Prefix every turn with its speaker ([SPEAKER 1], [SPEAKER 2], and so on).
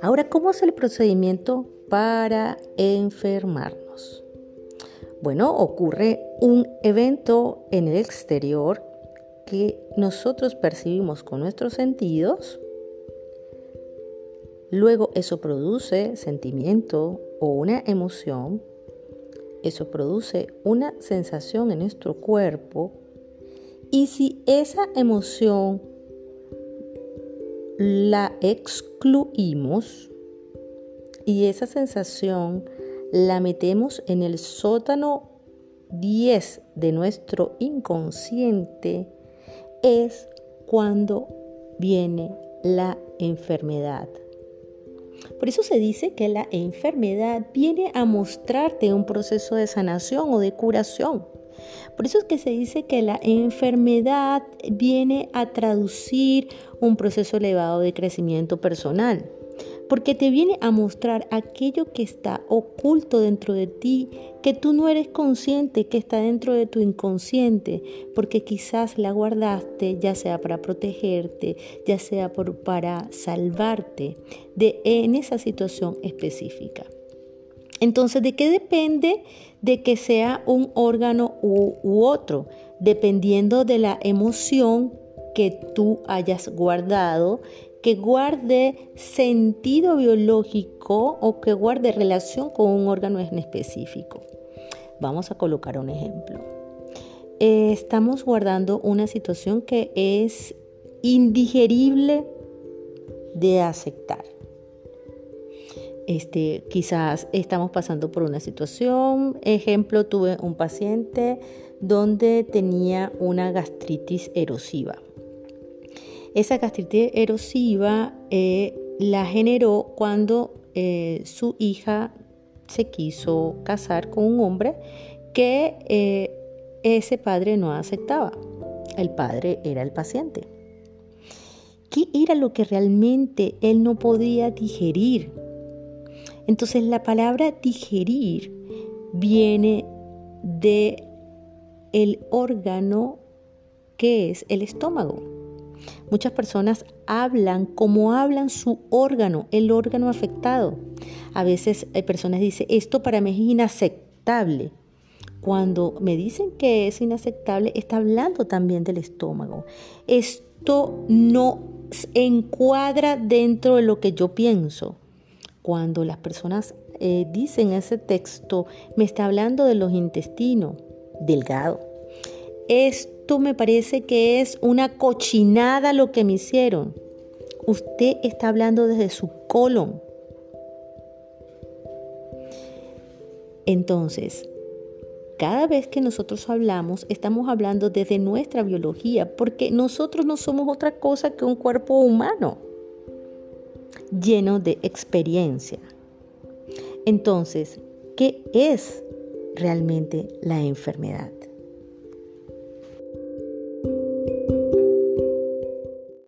[SPEAKER 1] Ahora, ¿cómo es el procedimiento para enfermarnos? Bueno, ocurre un evento en el exterior que nosotros percibimos con nuestros sentidos. Luego eso produce sentimiento o una emoción. Eso produce una sensación en nuestro cuerpo. Y si esa emoción la excluimos y esa sensación la metemos en el sótano 10 de nuestro inconsciente, es cuando viene la enfermedad. Por eso se dice que la enfermedad viene a mostrarte un proceso de sanación o de curación. Por eso es que se dice que la enfermedad viene a traducir un proceso elevado de crecimiento personal, porque te viene a mostrar aquello que está oculto dentro de ti, que tú no eres consciente, que está dentro de tu inconsciente, porque quizás la guardaste, ya sea para protegerte, ya sea para salvarte de en esa situación específica. Entonces, ¿de qué depende de que sea un órgano u, otro? Dependiendo de la emoción que tú hayas guardado, que guarde sentido biológico o que guarde relación con un órgano en específico. Vamos a colocar un ejemplo. Eh, estamos guardando una situación que es indigerible de aceptar. Este, quizás estamos pasando por una situación. Ejemplo, tuve un paciente donde tenía una gastritis erosiva. Esa gastritis erosiva eh, la generó cuando eh, su hija se quiso casar con un hombre que eh, ese padre no aceptaba. El padre era el paciente. ¿Qué era lo que realmente él no podía digerir? Entonces la palabra digerir viene de el órgano que es el estómago. Muchas personas hablan como hablan su órgano, el órgano afectado. A veces hay personas que dicen, esto para mí es inaceptable. Cuando me dicen que es inaceptable, está hablando también del estómago. Esto no encuadra dentro de lo que yo pienso cuando las personas eh, dicen ese texto, me está hablando de los intestinos, delgado. Esto me parece que es una cochinada lo que me hicieron. Usted está hablando desde su colon. Entonces, cada vez que nosotros hablamos, estamos hablando desde nuestra biología, porque nosotros no somos otra cosa que un cuerpo humano lleno de experiencia. Entonces, ¿qué es realmente la enfermedad?